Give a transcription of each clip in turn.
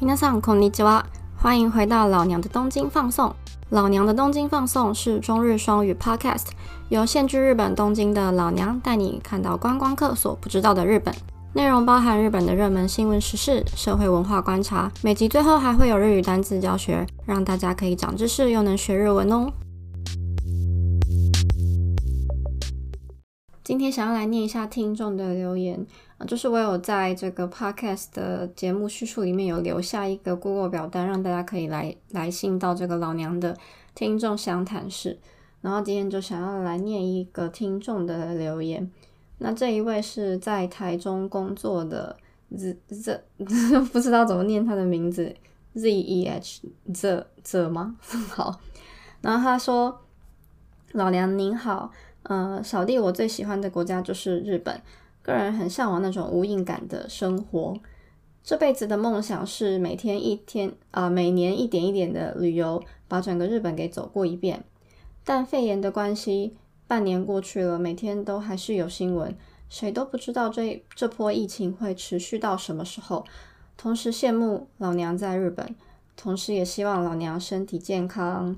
皆さんこんにちは，欢迎回到老娘的东京放送。老娘的东京放送是中日双语 Podcast，由现居日本东京的老娘带你看到观光客所不知道的日本。内容包含日本的热门新闻时事、社会文化观察，每集最后还会有日语单词教学，让大家可以长知识又能学日文哦。 今天想要来念一下听众的留言啊，就是我有在这个 podcast 的节目叙述里面有留下一个 Google 表单，让大家可以来来信到这个老娘的听众详谈室。然后今天就想要来念一个听众的留言。那这一位是在台中工作的 Z Z，不知道怎么念他的名字 Z E H Z Z 吗？好，然后他说：“老娘您好。”呃，小弟我最喜欢的国家就是日本，个人很向往那种无印感的生活。这辈子的梦想是每天一天啊，每年一点一点的旅游，把整个日本给走过一遍。但肺炎的关系，半年过去了，每天都还是有新闻，谁都不知道这这波疫情会持续到什么时候。同时羡慕老娘在日本，同时也希望老娘身体健康。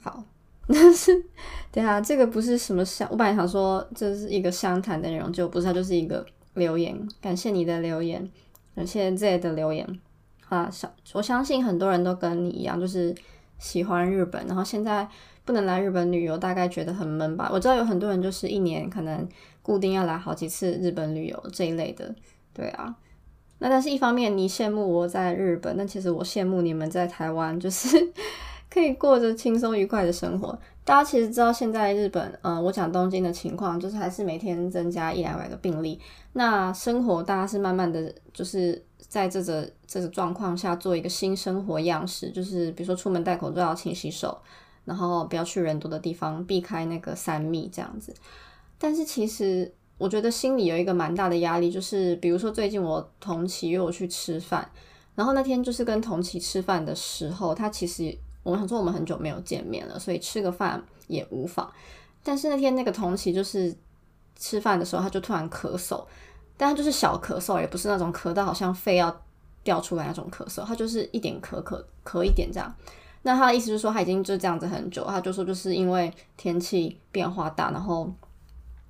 好。但是，对啊这个不是什么相，我本来想说这是一个相谈的内容，就不是，它就是一个留言。感谢你的留言，感谢 Z 的留言。啊，相我相信很多人都跟你一样，就是喜欢日本，然后现在不能来日本旅游，大概觉得很闷吧。我知道有很多人就是一年可能固定要来好几次日本旅游这一类的，对啊。那但是一方面你羡慕我在日本，但其实我羡慕你们在台湾，就是。可以过着轻松愉快的生活。大家其实知道，现在日本，嗯，我讲东京的情况，就是还是每天增加一两百个病例。那生活大家是慢慢的就是在这个这个状况下做一个新生活样式，就是比如说出门戴口罩、勤洗手，然后不要去人多的地方，避开那个三密这样子。但是其实我觉得心里有一个蛮大的压力，就是比如说最近我同期约我去吃饭，然后那天就是跟同期吃饭的时候，他其实。我们想说，我们很久没有见面了，所以吃个饭也无妨。但是那天那个同期就是吃饭的时候，他就突然咳嗽，但他就是小咳嗽，也不是那种咳到好像肺要掉出来那种咳嗽，他就是一点咳咳咳一点这样。那他的意思就是说，他已经就这样子很久，他就说就是因为天气变化大，然后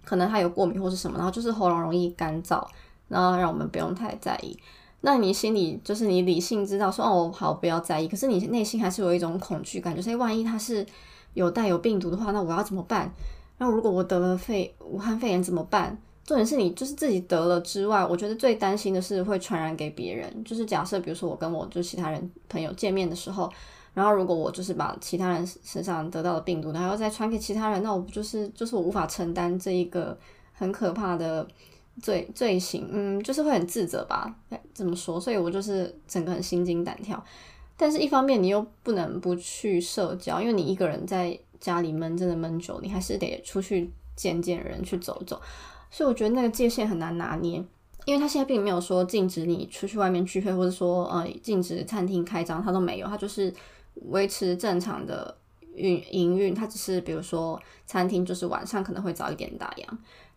可能他有过敏或是什么，然后就是喉咙容易干燥，然后让我们不用太在意。那你心里就是你理性知道说哦好不要在意，可是你内心还是有一种恐惧感，就是万一他是有带有病毒的话，那我要怎么办？然后如果我得了肺武汉肺炎怎么办？重点是你就是自己得了之外，我觉得最担心的是会传染给别人。就是假设比如说我跟我就其他人朋友见面的时候，然后如果我就是把其他人身上得到的病毒，然后再传给其他人，那我不就是就是我无法承担这一个很可怕的。罪罪行，嗯，就是会很自责吧，怎么说，所以我就是整个很心惊胆跳。但是，一方面你又不能不去社交，因为你一个人在家里闷，真的闷久，你还是得出去见见人，去走走。所以，我觉得那个界限很难拿捏，因为他现在并没有说禁止你出去外面聚会，或者说呃禁止餐厅开张，他都没有，他就是维持正常的运营运，他只是比如说餐厅就是晚上可能会早一点打烊。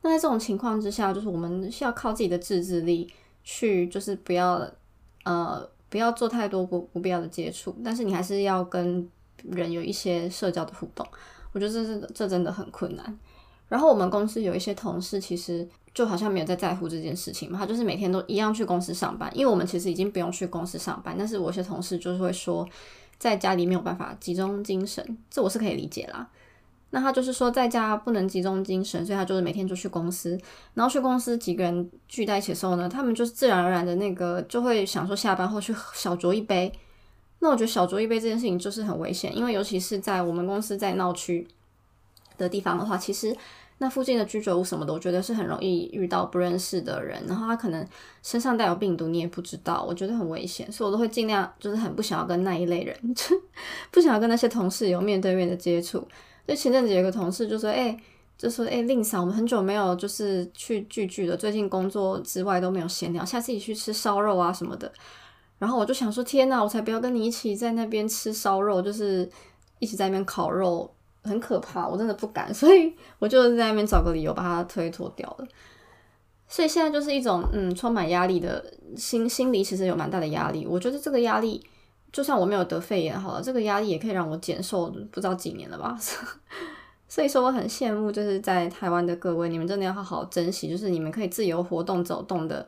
那在这种情况之下，就是我们需要靠自己的自制力去，就是不要呃不要做太多不不必要的接触，但是你还是要跟人有一些社交的互动。我觉得这是这真的很困难。然后我们公司有一些同事，其实就好像没有在在乎这件事情嘛，他就是每天都一样去公司上班，因为我们其实已经不用去公司上班，但是我一些同事就是会说，在家里没有办法集中精神，这我是可以理解啦。那他就是说在家不能集中精神，所以他就是每天就去公司，然后去公司几个人聚在一起的时候呢，他们就是自然而然的那个就会想说下班后去小酌一杯。那我觉得小酌一杯这件事情就是很危险，因为尤其是在我们公司在闹区的地方的话，其实那附近的居酒屋什么的，我觉得是很容易遇到不认识的人，然后他可能身上带有病毒，你也不知道，我觉得很危险，所以我都会尽量就是很不想要跟那一类人，不想要跟那些同事有面对面的接触。就前阵子有个同事就说：“哎，就说哎，令嫂，我们很久没有就是去聚聚了，最近工作之外都没有闲聊，下次一起去吃烧肉啊什么的。”然后我就想说：“天哪，我才不要跟你一起在那边吃烧肉，就是一起在那边烤肉，很可怕，我真的不敢。”所以我就在那边找个理由把它推脱掉了。所以现在就是一种嗯充满压力的心心里其实有蛮大的压力。我觉得这个压力，就算我没有得肺炎好了，这个压力也可以让我减瘦不知道几年了吧。所以说我很羡慕就是在台湾的各位，你们真的要好好珍惜，就是你们可以自由活动走动的，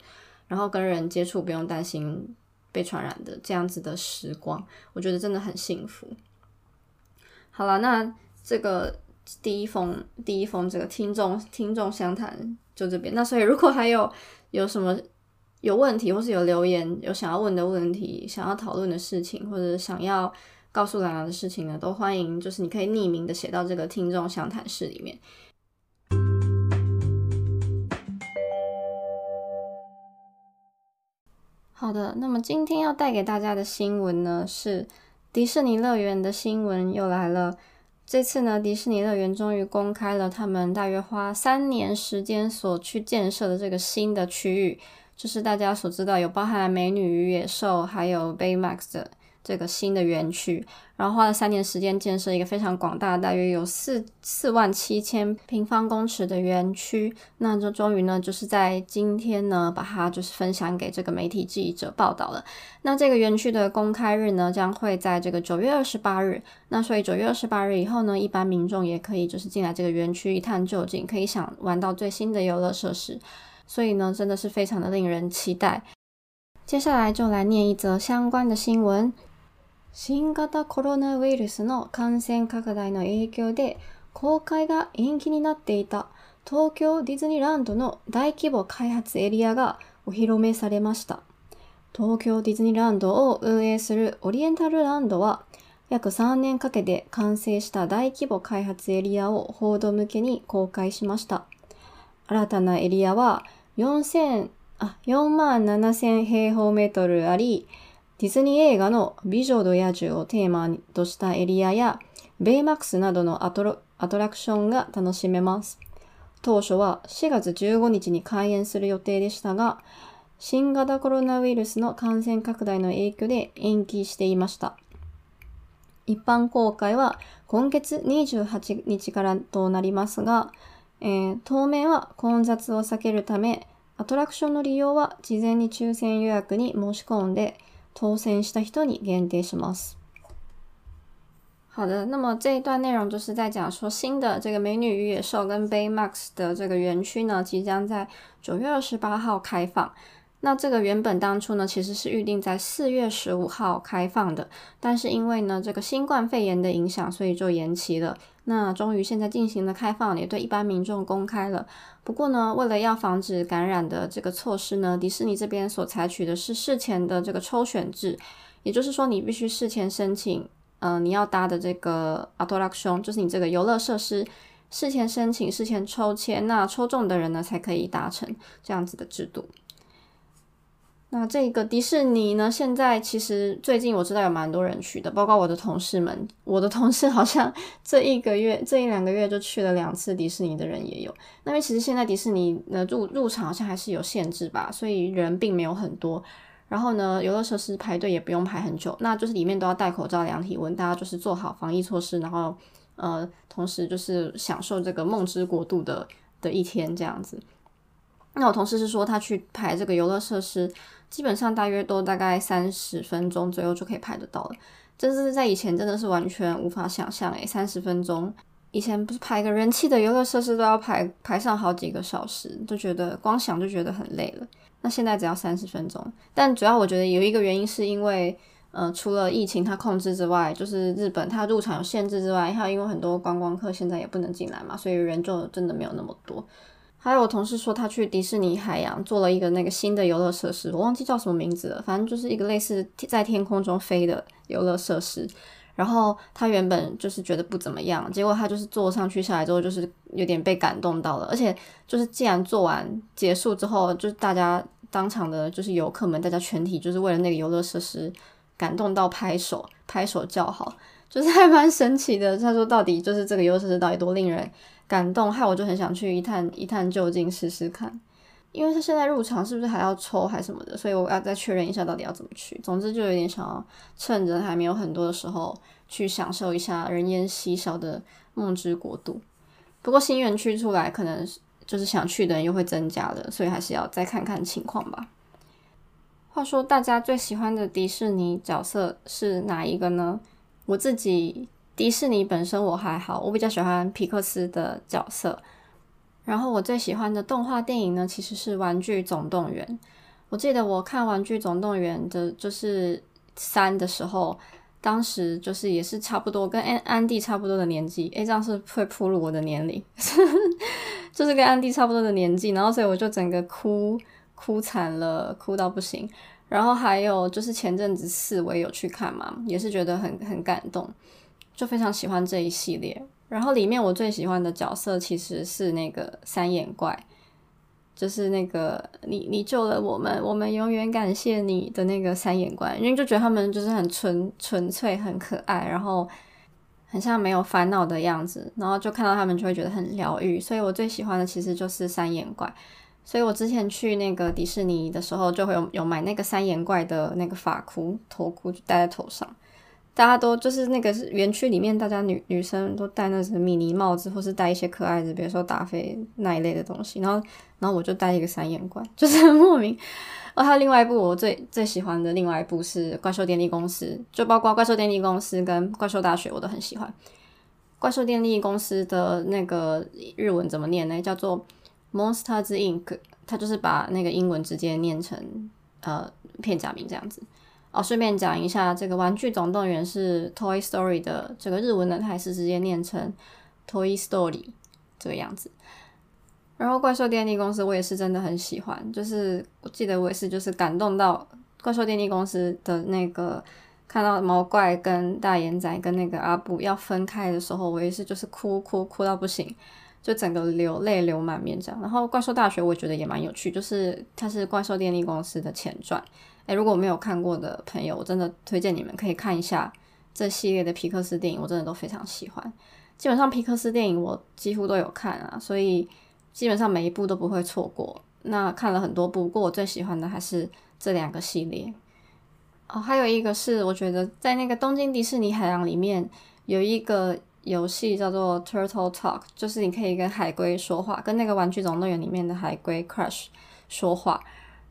然后跟人接触不用担心被传染的这样子的时光，我觉得真的很幸福。好了，那这个第一封第一封这个听众听众相谈。就这边，那所以如果还有有什么有问题，或是有留言有想要问的问题，想要讨论的事情，或者想要告诉兰兰的事情呢，都欢迎，就是你可以匿名的写到这个听众详谈室里面。好的，那么今天要带给大家的新闻呢，是迪士尼乐园的新闻又来了。这次呢，迪士尼乐园终于公开了他们大约花三年时间所去建设的这个新的区域，就是大家所知道有包含美女与野兽，还有 Baymax 的。这个新的园区，然后花了三年时间建设一个非常广大，大约有四四万七千平方公尺的园区。那就终于呢，就是在今天呢，把它就是分享给这个媒体记者报道了。那这个园区的公开日呢，将会在这个九月二十八日。那所以九月二十八日以后呢，一般民众也可以就是进来这个园区一探究竟，可以想玩到最新的游乐设施。所以呢，真的是非常的令人期待。接下来就来念一则相关的新闻。新型コロナウイルスの感染拡大の影響で公開が延期になっていた東京ディズニーランドの大規模開発エリアがお披露目されました。東京ディズニーランドを運営するオリエンタルランドは約3年かけて完成した大規模開発エリアを報道向けに公開しました。新たなエリアは4000あ4万7000平方メートルあり、ディズニー映画の美女と野獣をテーマとしたエリアや、ベイマックスなどのアトラクションが楽しめます。当初は4月15日に開園する予定でしたが、新型コロナウイルスの感染拡大の影響で延期していました。一般公開は今月28日からとなりますが、えー、当面は混雑を避けるため、アトラクションの利用は事前に抽選予約に申し込んで、当选した人に限定します。好的，那么这一段内容就是在讲说，新的这个美女与野兽跟 Baymax 的这个园区呢，即将在九月二十八号开放。那这个原本当初呢，其实是预定在四月十五号开放的，但是因为呢这个新冠肺炎的影响，所以就延期了。 那终于现在进行了开放，也对一般民众公开了。不过呢，为了要防止感染的这个措施呢，迪士尼这边所采取的是事前的这个抽选制，也就是说你必须事前申请，嗯，你要搭的这个 attraction，就是你这个游乐设施，事前申请，事前抽签，那抽中的人呢才可以达成这样子的制度。那这个迪士尼呢？现在其实最近我知道有蛮多人去的，包括我的同事们。我的同事好像 这一个月、这一两个月就去了两次迪士尼的人也有。那因为其实现在迪士尼呢入入场好像还是有限制吧，所以人并没有很多。然后呢，游乐设施排队也不用排很久，那就是里面都要戴口罩量体温，大家就是做好防疫措施，然后呃，同时就是享受这个梦之国度的的一天这样子。那我同事是说他去排这个游乐设施。基本上大约都大概三十分钟左右就可以排得到了，这是在以前真的是完全无法想象诶，三十分钟以前不是排个人气的游乐设施都要排排上好几个小时，就觉得光想就觉得很累了。那现在只要三十分钟，但主要我觉得有一个原因是因为，呃，除了疫情它控制之外，就是日本它入场有限制之外，还有因为很多观光客现在也不能进来嘛，所以人就真的没有那么多。还有我同事说，他去迪士尼海洋做了一个那个新的游乐设施，我忘记叫什么名字了，反正就是一个类似在天空中飞的游乐设施。然后他原本就是觉得不怎么样，结果他就是坐上去下来之后，就是有点被感动到了。而且就是既然做完结束之后，就是大家当场的，就是游客们，大家全体就是为了那个游乐设施感动到拍手拍手叫好，就是还蛮神奇的。他说到底就是这个游乐设施到底多令人。感动，害我就很想去一探一探究竟试试看，因为他现在入场是不是还要抽还什么的，所以我要再确认一下到底要怎么去。总之就有点想要趁着还没有很多的时候去享受一下人烟稀少的梦之国度。不过新园区出来可能就是想去的人又会增加了，所以还是要再看看情况吧。话说，大家最喜欢的迪士尼角色是哪一个呢？我自己迪士尼本身我还好，我比较喜欢皮克斯的角色。然后我最喜欢的动画电影呢，其实是《玩具总动员》。我记得我看《玩具总动员》的就是三的时候，当时就是也是差不多跟安安迪差不多的年纪。诶，这样是会暴露我的年龄，就是跟安迪差不多的年纪。然后所以我就整个哭。哭惨了，哭到不行。然后还有就是前阵子四我也有去看嘛，也是觉得很很感动，就非常喜欢这一系列。然后里面我最喜欢的角色其实是那个三眼怪，就是那个你你救了我们，我们永远感谢你的那个三眼怪，因为就觉得他们就是很纯纯粹、很可爱，然后很像没有烦恼的样子，然后就看到他们就会觉得很疗愈。所以我最喜欢的其实就是三眼怪。所以我之前去那个迪士尼的时候，就会有有买那个三眼怪的那个发箍、头箍，就戴在头上。大家都就是那个是园区里面，大家女女生都戴那什么米妮帽子，或是戴一些可爱的，比如说达菲那一类的东西。然后，然后我就戴一个三眼怪，就是很莫名。哦，还有另外一部我最最喜欢的另外一部是《怪兽电力公司》，就包括《怪兽电力公司》跟《怪兽大学》，我都很喜欢。《怪兽电力公司》的那个日文怎么念呢？叫做。Monsters Inc，它就是把那个英文直接念成呃片假名这样子哦。顺便讲一下，这个《玩具总动员》是 Toy Story 的这个日文呢，它还是直接念成 Toy Story 这个样子。然后怪兽电力公司我也是真的很喜欢，就是我记得我也是就是感动到怪兽电力公司的那个看到毛怪跟大眼仔跟那个阿布要分开的时候，我也是就是哭哭哭到不行。就整个流泪流满面这样，然后怪兽大学我觉得也蛮有趣，就是它是怪兽电力公司的前传。诶，如果没有看过的朋友，我真的推荐你们可以看一下这系列的皮克斯电影，我真的都非常喜欢。基本上皮克斯电影我几乎都有看啊，所以基本上每一部都不会错过。那看了很多部，不过我最喜欢的还是这两个系列。哦，还有一个是我觉得在那个东京迪士尼海洋里面有一个。游戏叫做 Turtle Talk，就是你可以跟海龟说话，跟那个玩具总动员里面的海龟 Crush 说话。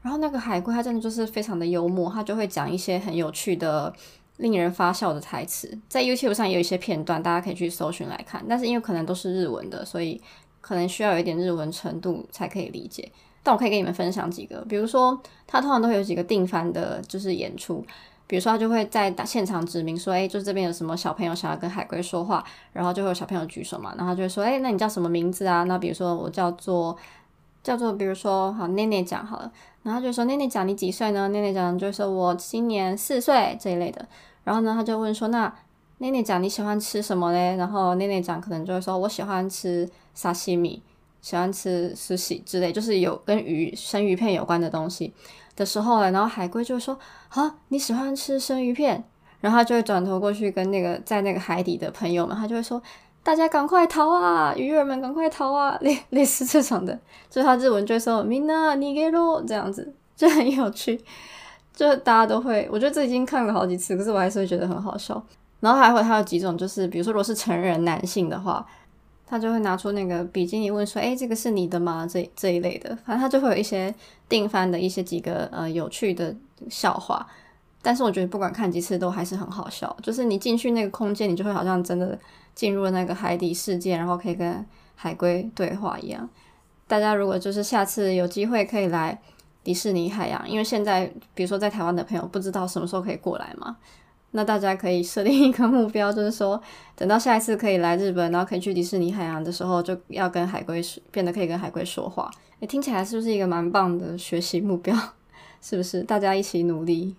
然后那个海龟它真的就是非常的幽默，它就会讲一些很有趣的、令人发笑的台词。在 YouTube 上也有一些片段，大家可以去搜寻来看。但是因为可能都是日文的，所以可能需要有一点日文程度才可以理解。但我可以跟你们分享几个，比如说它通常都会有几个定番的，就是演出。比如说，他就会在现场指明说：“哎，就这边有什么小朋友想要跟海龟说话，然后就会有小朋友举手嘛，然后就会说：‘哎，那你叫什么名字啊？’那比如说我叫做叫做，比如说好，奈奈讲好了，然后就说：‘奈奈讲，你几岁呢？’奈奈讲就说：‘我今年四岁这一类的。’然后呢，他就问说：‘那奈奈讲你喜欢吃什么嘞？’然后奈奈讲可能就会说：‘我喜欢吃沙西米，喜欢吃寿司之类，就是有跟鱼生鱼片有关的东西。’的时候呢，然后海龟就会说：“啊，你喜欢吃生鱼片？”然后他就会转头过去跟那个在那个海底的朋友们，他就会说：“大家赶快逃啊，鱼儿们赶快逃啊！”类类似这种的，就是他日文就会说 “mina ni g e o 这样子，就很有趣，就大家都会。我觉得这已经看了好几次，可是我还是会觉得很好笑。然后还会还有几种，就是比如说，如果是成人男性的话。他就会拿出那个比基尼问说：“哎，这个是你的吗？”这这一类的，反正他就会有一些定番的一些几个呃有趣的笑话。但是我觉得不管看几次都还是很好笑，就是你进去那个空间，你就会好像真的进入了那个海底世界，然后可以跟海龟对话一样。大家如果就是下次有机会可以来迪士尼海洋，因为现在比如说在台湾的朋友不知道什么时候可以过来嘛。那大家可以设定一个目标，就是说，等到下一次可以来日本，然后可以去迪士尼海洋的时候，就要跟海龟变得可以跟海龟说话。诶，听起来是不是一个蛮棒的学习目标？是不是？大家一起努力。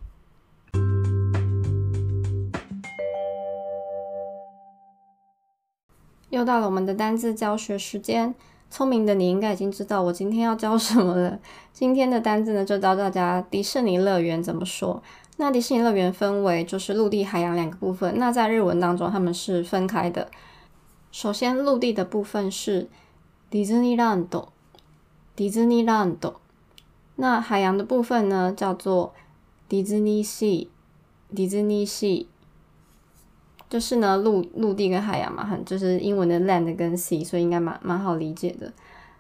又到了我们的单字教学时间，聪明的你应该已经知道我今天要教什么了。今天的单字呢，就教大家迪士尼乐园怎么说。那迪士尼乐园分为就是陆地、海洋两个部分。那在日文当中，他们是分开的。首先，陆地的部分是迪士尼 land，迪士尼 land。那海洋的部分呢，叫做迪士尼 sea，迪士尼 sea。就是呢，陆陆地跟海洋嘛，很就是英文的 land 跟 sea，所以应该蛮蛮好理解的。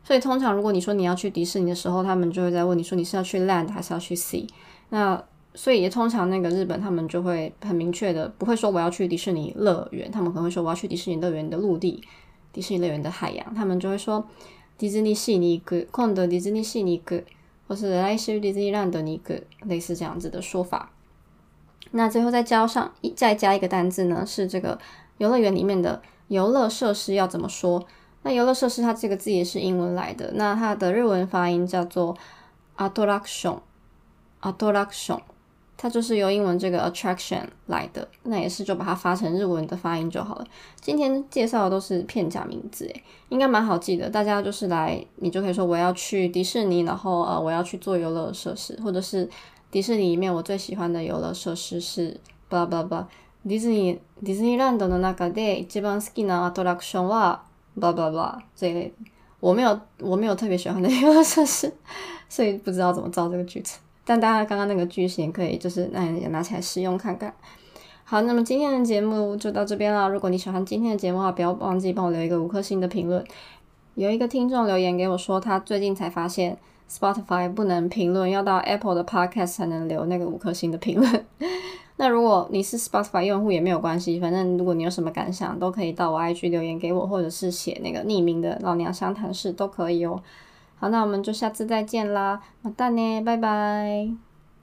所以通常如果你说你要去迪士尼的时候，他们就会在问你说你是要去 land 还是要去 sea。那所以也通常那个日本他们就会很明确的不会说我要去迪士尼乐园，他们可能会说我要去迪士尼乐园的陆地，迪士尼乐园的海洋，他们就会说迪士尼系尼个，空的迪士尼系尼个，或是来自迪士尼 land 的尼个，类似这样子的说法。那最后再加上一再加一个单字呢，是这个游乐园里面的游乐设施要怎么说？那游乐设施它这个字也是英文来的，那它的日文发音叫做 attraction，attraction，它就是由英文这个 attraction 来的，那也是就把它发成日文的发音就好了。今天介绍的都是片假名字，诶，应该蛮好记的。大家就是来，你就可以说我要去迪士尼，然后呃我要去做游乐设施，或者是迪士尼里面我最喜欢的游乐设施是巴拉巴拉巴拉。ディズニーディズニーランドの中で一番好きなアトラクションは巴拉巴拉这一类，我没有我没有特别喜欢的游乐设施，所以不知道怎么造这个句子。 但大家刚刚那个句型可以就是那也拿起来试用看看。好，那么今天的节目就到这边了。如果你喜欢今天的节目的话，不要忘记帮我留一个五颗星的评论。有一个听众留言给我说，他最近才发现 Spotify 不能评论，要到 Apple 的 Podcast 才能留那个五颗星的评论。那如果你是 Spotify 用户也没有关系，反正如果你有什么感想，都可以到我 IG 留言给我，或者是写那个匿名的老娘相谈室都可以哦。好，那我们就下次再见啦，么，蛋呢，拜拜。